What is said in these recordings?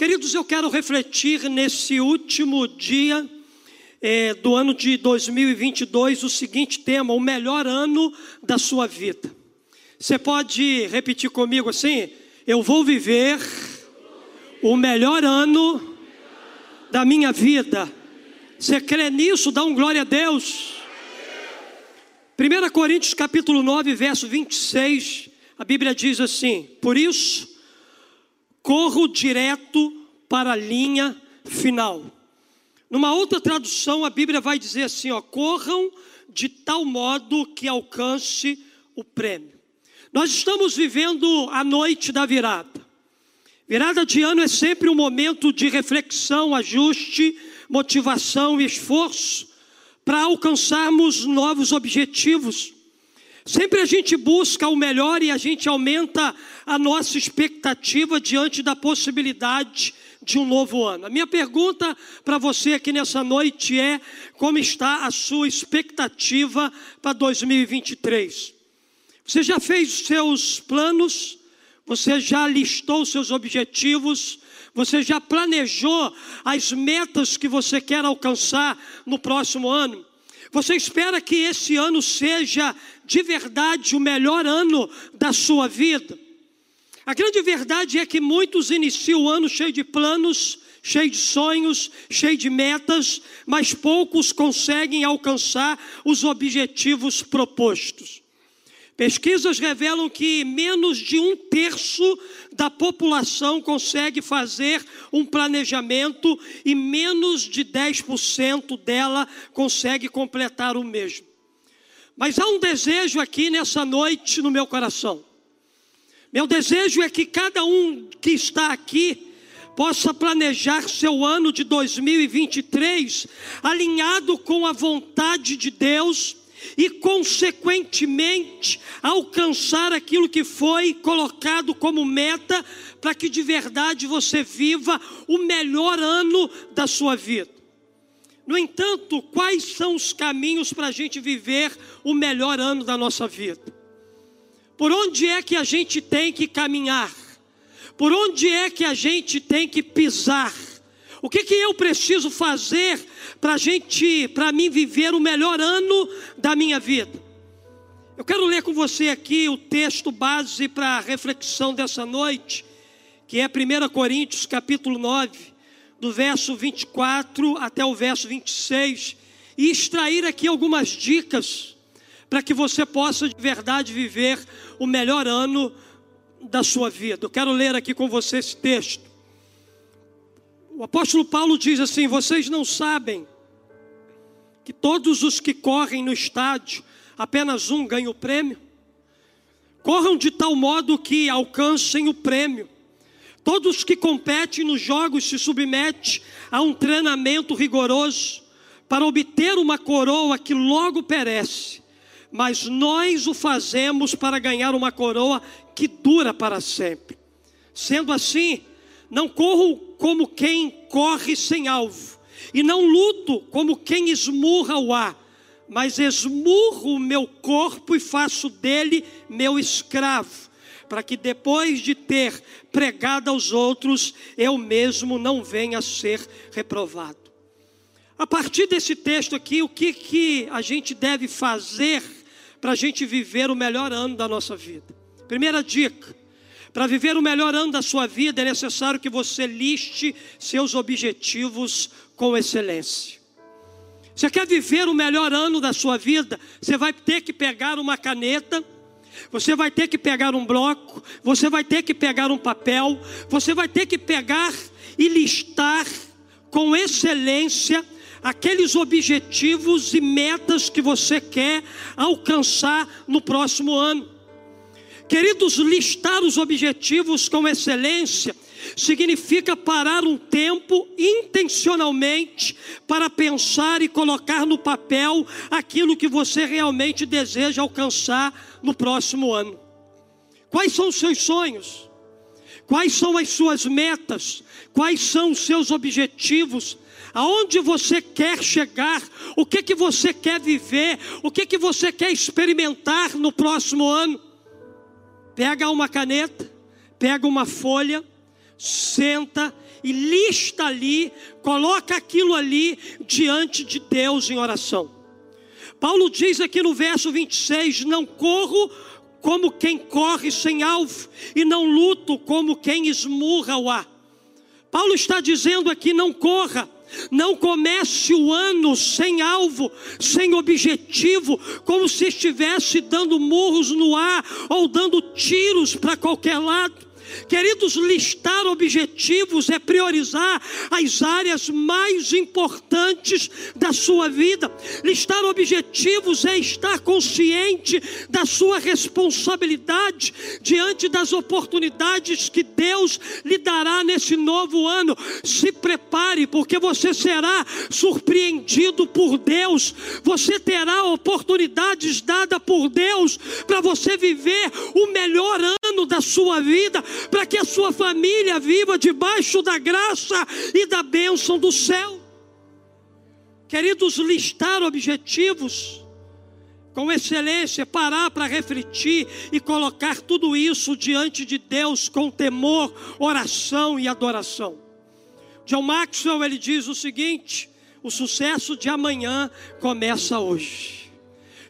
Queridos, eu quero refletir nesse último dia é, do ano de 2022 o seguinte tema: o melhor ano da sua vida. Você pode repetir comigo assim? Eu vou viver o melhor ano da minha vida. Você crê nisso? Dá um glória a Deus. 1 Coríntios capítulo 9, verso 26, a Bíblia diz assim: Por isso, corro direto para a linha final. Numa outra tradução, a Bíblia vai dizer assim: ó, corram de tal modo que alcance o prêmio. Nós estamos vivendo a noite da virada. Virada de ano é sempre um momento de reflexão, ajuste, motivação e esforço para alcançarmos novos objetivos. Sempre a gente busca o melhor e a gente aumenta a nossa expectativa diante da possibilidade de um novo ano. A minha pergunta para você aqui nessa noite é: como está a sua expectativa para 2023? Você já fez os seus planos? Você já listou os seus objetivos? Você já planejou as metas que você quer alcançar no próximo ano? Você espera que esse ano seja de verdade o melhor ano da sua vida? A grande verdade é que muitos iniciam o ano cheio de planos, cheio de sonhos, cheio de metas, mas poucos conseguem alcançar os objetivos propostos. Pesquisas revelam que menos de um terço da população consegue fazer um planejamento e menos de 10% dela consegue completar o mesmo. Mas há um desejo aqui nessa noite no meu coração. Meu desejo é que cada um que está aqui possa planejar seu ano de 2023 alinhado com a vontade de Deus e, consequentemente, alcançar aquilo que foi colocado como meta, para que de verdade você viva o melhor ano da sua vida. No entanto, quais são os caminhos para a gente viver o melhor ano da nossa vida? Por onde é que a gente tem que caminhar? Por onde é que a gente tem que pisar? O que, que eu preciso fazer para gente, para mim viver o melhor ano da minha vida? Eu quero ler com você aqui o texto base para a reflexão dessa noite, que é 1 Coríntios capítulo 9, do verso 24 até o verso 26, e extrair aqui algumas dicas para que você possa de verdade viver o melhor ano da sua vida. Eu quero ler aqui com você esse texto. O apóstolo Paulo diz assim: Vocês não sabem que todos os que correm no estádio, apenas um ganha o prêmio? Corram de tal modo que alcancem o prêmio. Todos que competem nos jogos se submetem a um treinamento rigoroso para obter uma coroa que logo perece, mas nós o fazemos para ganhar uma coroa que dura para sempre. Sendo assim, não corro como quem corre sem alvo, e não luto como quem esmurra o ar, mas esmurro o meu corpo e faço dele meu escravo, para que depois de ter pregado aos outros, eu mesmo não venha a ser reprovado. A partir desse texto aqui, o que, que a gente deve fazer para a gente viver o melhor ano da nossa vida? Primeira dica: para viver o melhor ano da sua vida, é necessário que você liste seus objetivos com excelência. Você quer viver o melhor ano da sua vida? Você vai ter que pegar uma caneta, você vai ter que pegar um bloco, você vai ter que pegar um papel, você vai ter que pegar e listar com excelência aqueles objetivos e metas que você quer alcançar no próximo ano. Queridos, listar os objetivos com excelência significa parar um tempo intencionalmente para pensar e colocar no papel aquilo que você realmente deseja alcançar no próximo ano. Quais são os seus sonhos? Quais são as suas metas? Quais são os seus objetivos? Aonde você quer chegar? O que que você quer viver? O que que você quer experimentar no próximo ano? Pega uma caneta, pega uma folha, senta e lista ali, coloca aquilo ali diante de Deus em oração. Paulo diz aqui no verso 26: Não corro como quem corre sem alvo, e não luto como quem esmurra o ar. Paulo está dizendo aqui: não corra, não comece o ano sem alvo, sem objetivo, como se estivesse dando murros no ar ou dando tiros para qualquer lado. Queridos, listar objetivos é priorizar as áreas mais importantes da sua vida. Listar objetivos é estar consciente da sua responsabilidade diante das oportunidades que Deus lhe dará nesse novo ano. Se prepare, porque você será surpreendido por Deus. Você terá oportunidades dadas por Deus para você viver o melhor ano da sua vida para que a sua família viva debaixo da graça e da bênção do céu. Queridos, listar objetivos com excelência, parar para refletir e colocar tudo isso diante de Deus com temor, oração e adoração. John Maxwell ele diz o seguinte: o sucesso de amanhã começa hoje.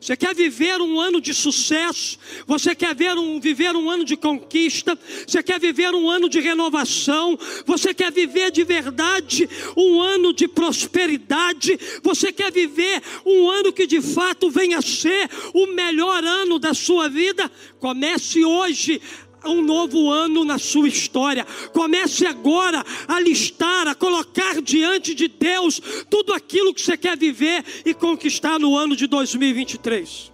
Você quer viver um ano de sucesso? Você quer ver um, viver um ano de conquista? Você quer viver um ano de renovação? Você quer viver de verdade um ano de prosperidade? Você quer viver um ano que de fato venha a ser o melhor ano da sua vida? Comece hoje um novo ano na sua história. Comece agora a listar, a colocar diante de Deus tudo aquilo que você quer viver e conquistar no ano de 2023.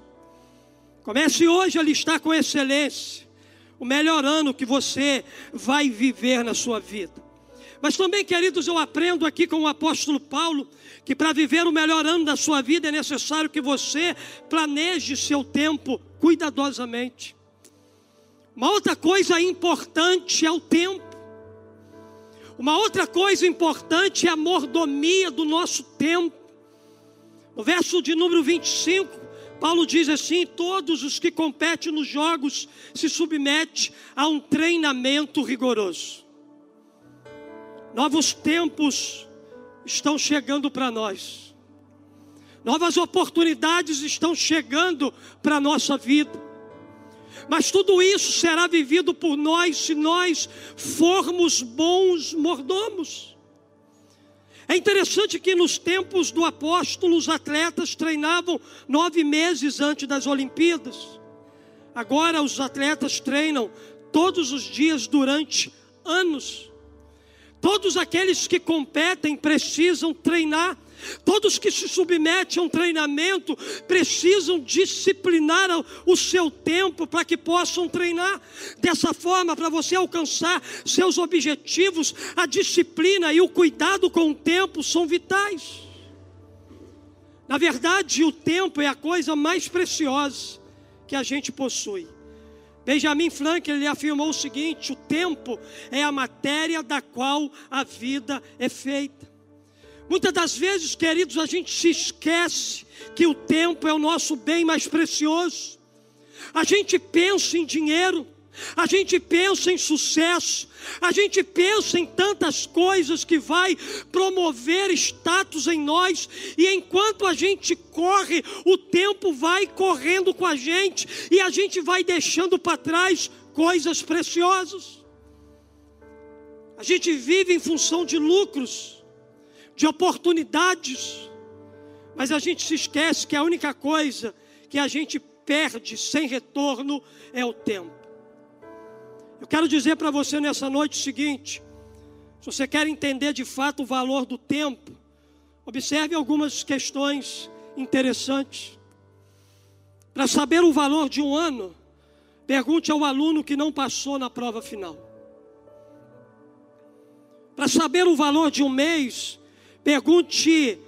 Comece hoje a listar com excelência o melhor ano que você vai viver na sua vida. Mas também, queridos, eu aprendo aqui com o apóstolo Paulo que para viver o melhor ano da sua vida é necessário que você planeje seu tempo cuidadosamente. Uma outra coisa importante é o tempo. Uma outra coisa importante é a mordomia do nosso tempo. No verso de número 25, Paulo diz assim: Todos os que competem nos jogos se submetem a um treinamento rigoroso. Novos tempos estão chegando para nós. Novas oportunidades estão chegando para a nossa vida. Mas tudo isso será vivido por nós se nós formos bons mordomos. É interessante que nos tempos do apóstolo os atletas treinavam nove meses antes das Olimpíadas. Agora os atletas treinam todos os dias durante anos. Todos aqueles que competem precisam treinar Todos que se submetem a um treinamento precisam disciplinar o seu tempo para que possam treinar. Dessa forma, para você alcançar seus objetivos, a disciplina e o cuidado com o tempo são vitais. Na verdade, o tempo é a coisa mais preciosa que a gente possui. Benjamin Franklin ele afirmou o seguinte: o tempo é a matéria da qual a vida é feita. Muitas das vezes, queridos, a gente se esquece que o tempo é o nosso bem mais precioso. A gente pensa em dinheiro, a gente pensa em sucesso, a gente pensa em tantas coisas que vai promover status em nós, e enquanto a gente corre, o tempo vai correndo com a gente e a gente vai deixando para trás coisas preciosas. A gente vive em função de lucros de oportunidades, mas a gente se esquece que a única coisa que a gente perde sem retorno é o tempo. Eu quero dizer para você nessa noite o seguinte: se você quer entender de fato o valor do tempo, observe algumas questões interessantes. Para saber o valor de um ano, pergunte ao aluno que não passou na prova final. Para saber o valor de um mês, Pergunte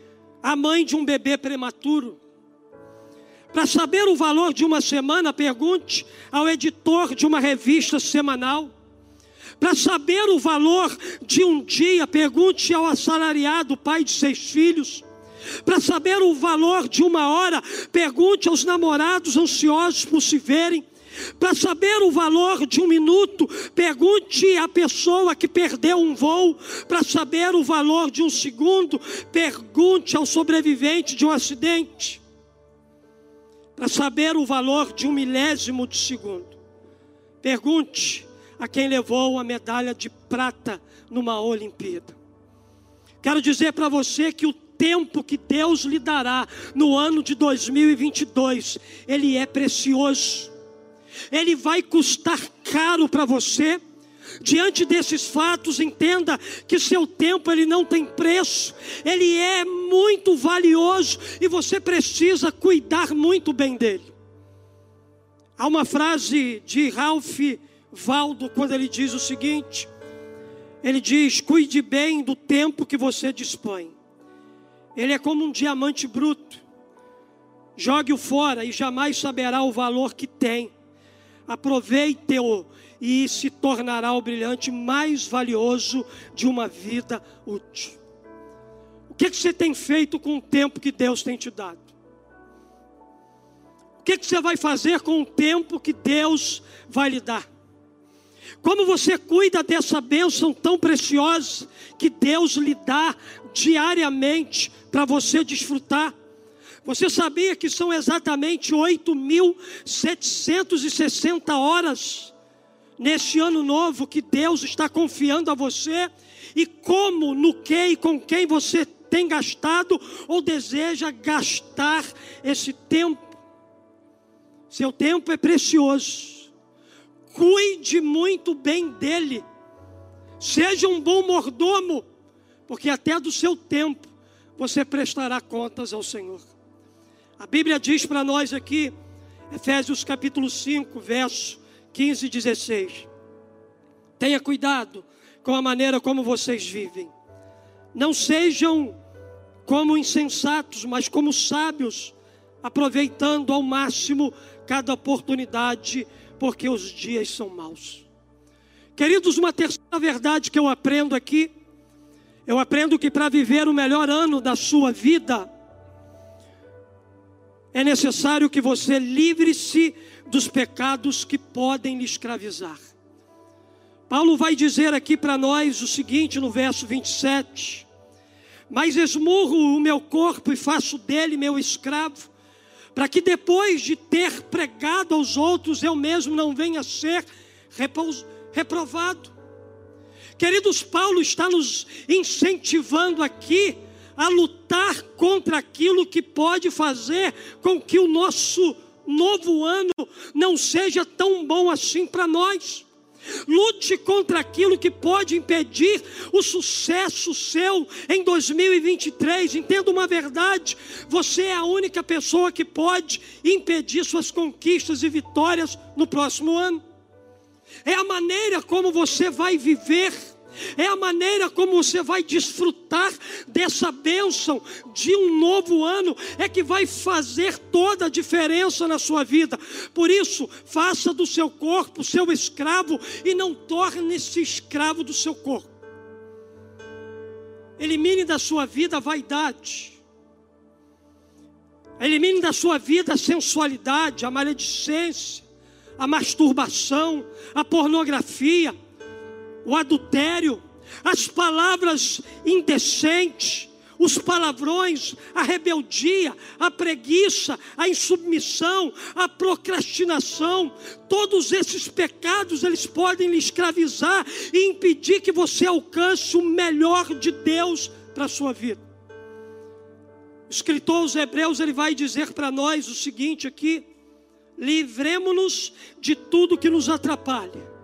à mãe de um bebê prematuro. Para saber o valor de uma semana, pergunte ao editor de uma revista semanal. Para saber o valor de um dia, pergunte ao assalariado, pai de seis filhos. Para saber o valor de uma hora, pergunte aos namorados ansiosos por se verem. Para saber o valor de um minuto, pergunte à pessoa que perdeu um voo. Para saber o valor de um segundo, pergunte ao sobrevivente de um acidente. Para saber o valor de um milésimo de segundo, pergunte a quem levou a medalha de prata numa Olimpíada. Quero dizer para você que o tempo que Deus lhe dará no ano de 2022, ele é precioso. Ele vai custar caro para você. Diante desses fatos, entenda que seu tempo ele não tem preço, ele é muito valioso e você precisa cuidar muito bem dele. Há uma frase de Ralph Valdo quando ele diz o seguinte: ele diz: cuide bem do tempo que você dispõe. Ele é como um diamante bruto. Jogue-o fora e jamais saberá o valor que tem. Aproveite-o e se tornará o brilhante mais valioso de uma vida útil. O que, que você tem feito com o tempo que Deus tem te dado? O que, que você vai fazer com o tempo que Deus vai lhe dar? Como você cuida dessa bênção tão preciosa que Deus lhe dá diariamente para você desfrutar? Você sabia que são exatamente 8.760 horas neste ano novo que Deus está confiando a você? E como, no que e com quem você tem gastado ou deseja gastar esse tempo? Seu tempo é precioso cuide muito bem dele, seja um bom mordomo, porque até do seu tempo você prestará contas ao Senhor. A Bíblia diz para nós aqui, Efésios capítulo 5, verso 15 e 16: Tenha cuidado com a maneira como vocês vivem, não sejam como insensatos, mas como sábios, aproveitando ao máximo cada oportunidade porque os dias são maus. Queridos, uma terceira verdade que eu aprendo aqui, eu aprendo que para viver o melhor ano da sua vida, é necessário que você livre-se dos pecados que podem lhe escravizar. Paulo vai dizer aqui para nós o seguinte no verso 27: Mas esmurro o meu corpo e faço dele meu escravo, para que depois de ter pregado aos outros, eu mesmo não venha ser reprovado. Queridos, Paulo está nos incentivando aqui a lutar contra aquilo que pode fazer com que o nosso novo ano não seja tão bom assim para nós. Lute contra aquilo que pode impedir o sucesso seu em 2023. Entenda uma verdade: você é a única pessoa que pode impedir suas conquistas e vitórias no próximo ano. É a maneira como você vai viver é a maneira como você vai desfrutar dessa bênção de um novo ano, é que vai fazer toda a diferença na sua vida. Por isso, faça do seu corpo seu escravo e não torne-se escravo do seu corpo. Elimine da sua vida a vaidade. Elimine da sua vida a sensualidade, a maledicência, a masturbação, a pornografia o adultério, as palavras indecentes, os palavrões, a rebeldia, a preguiça, a insubmissão, a procrastinação, todos esses pecados eles podem lhe escravizar e impedir que você alcance o melhor de Deus para a sua vida. O escritor aos Hebreus ele vai dizer para nós o seguinte aqui: livremos-nos de tudo que nos atrapalha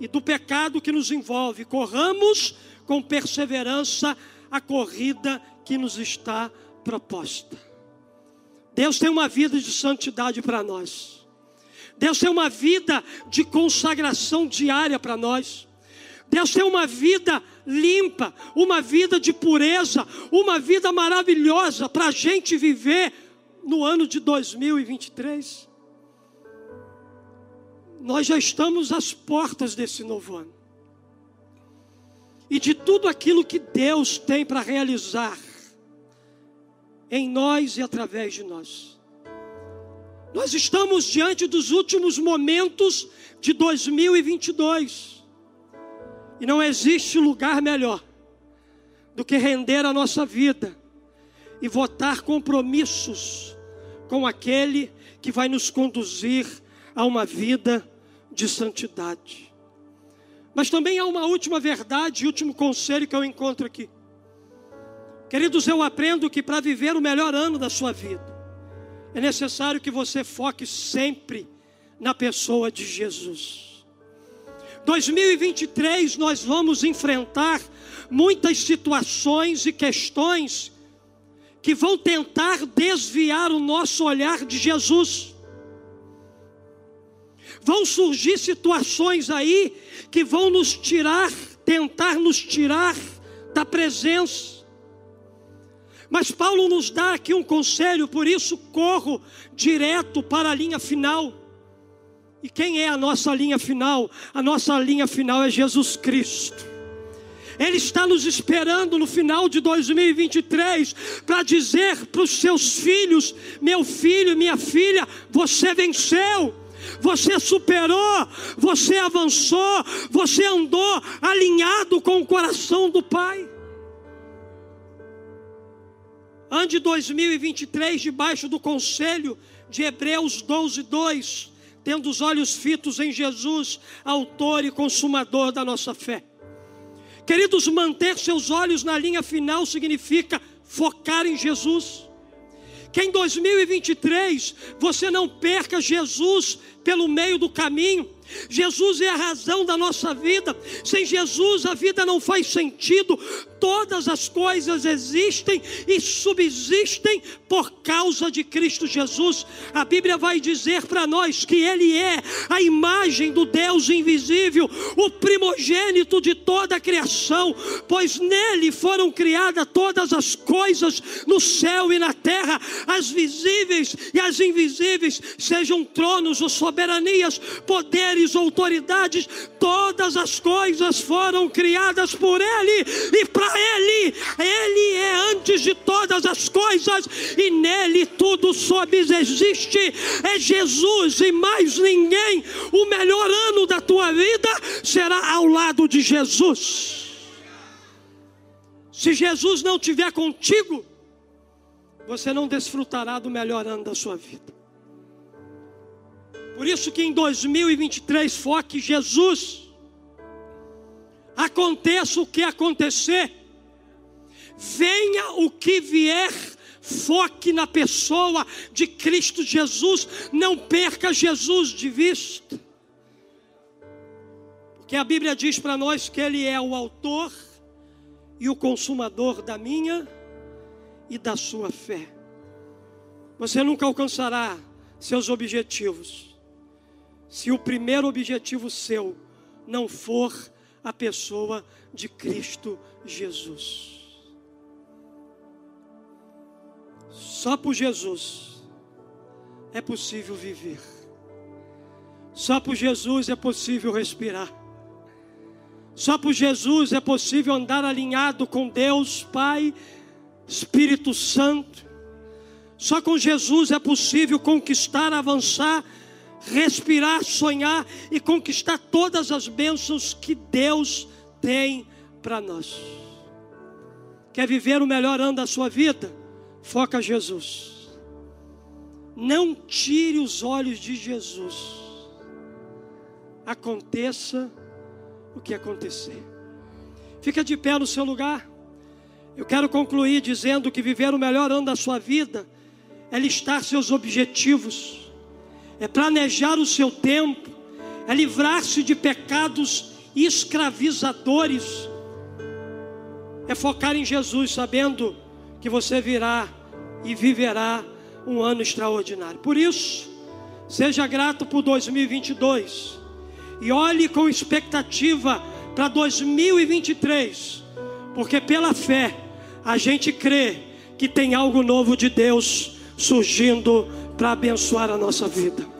e do pecado que nos envolve. Corramos com perseverança a corrida que nos está proposta. Deus tem uma vida de santidade para nós. Deus tem uma vida de consagração diária para nós. Deus tem uma vida limpa, uma vida de pureza, uma vida maravilhosa para a gente viver no ano de 2023 nós já estamos às portas desse novo ano. E de tudo aquilo que Deus tem para realizar em nós e através de nós. Nós estamos diante dos últimos momentos de 2022. E não existe lugar melhor do que render a nossa vida e votar compromissos com aquele que vai nos conduzir a uma vida de santidade. Mas também há uma última verdade, último conselho que eu encontro aqui. Queridos, eu aprendo que para viver o melhor ano da sua vida, é necessário que você foque sempre na pessoa de Jesus. 2023 nós vamos enfrentar muitas situações e questões que vão tentar desviar o nosso olhar de Jesus. Vão surgir situações aí que vão nos tirar, tentar nos tirar da presença. Mas Paulo nos dá aqui um conselho, por isso corro direto para a linha final. E quem é a nossa linha final? A nossa linha final é Jesus Cristo. Ele está nos esperando no final de 2023 para dizer para os seus filhos: meu filho, minha filha, você venceu. Você superou, você avançou, você andou alinhado com o coração do Pai. Ande 2023 debaixo do conselho de Hebreus 12, 2, tendo os olhos fitos em Jesus, autor e consumador da nossa fé. Queridos, manter seus olhos na linha final significa focar em Jesus. Que em 2023 você não perca Jesus pelo meio do caminho, Jesus é a razão da nossa vida. Sem Jesus a vida não faz sentido. Todas as coisas existem e subsistem por causa de Cristo Jesus. A Bíblia vai dizer para nós que Ele é a imagem do Deus invisível, o primogênito de toda a criação, pois nele foram criadas todas as coisas no céu e na terra, as visíveis e as invisíveis, sejam tronos ou soberanias, poderes autoridades, todas as coisas foram criadas por Ele e para Ele. Ele é antes de todas as coisas e nele tudo subsiste. É Jesus e mais ninguém. O melhor ano da tua vida será ao lado de Jesus. Se Jesus não estiver contigo, você não desfrutará do melhor ano da sua vida. Por isso que em 2023 foque Jesus. Aconteça o que acontecer, venha o que vier, foque na pessoa de Cristo Jesus, não perca Jesus de vista. Porque a Bíblia diz para nós que Ele é o autor e o consumador da minha e da sua fé. Você nunca alcançará seus objetivos se o primeiro objetivo seu não for a pessoa de Cristo Jesus. Só por Jesus é possível viver. Só por Jesus é possível respirar. Só por Jesus é possível andar alinhado com Deus, Pai, Espírito Santo. Só com Jesus é possível conquistar, avançar respirar, sonhar e conquistar todas as bênçãos que Deus tem para nós. Quer viver o melhor ano da sua vida? Foca Jesus. Não tire os olhos de Jesus. Aconteça o que acontecer. Fica de pé no seu lugar. Eu quero concluir dizendo que viver o melhor ano da sua vida é listar seus objetivos é planejar o seu tempo, é livrar-se de pecados escravizadores, é focar em Jesus, sabendo que você virá e viverá um ano extraordinário. Por isso, seja grato por 2022 e olhe com expectativa para 2023, porque pela fé a gente crê que tem algo novo de Deus surgindo para abençoar a nossa vida.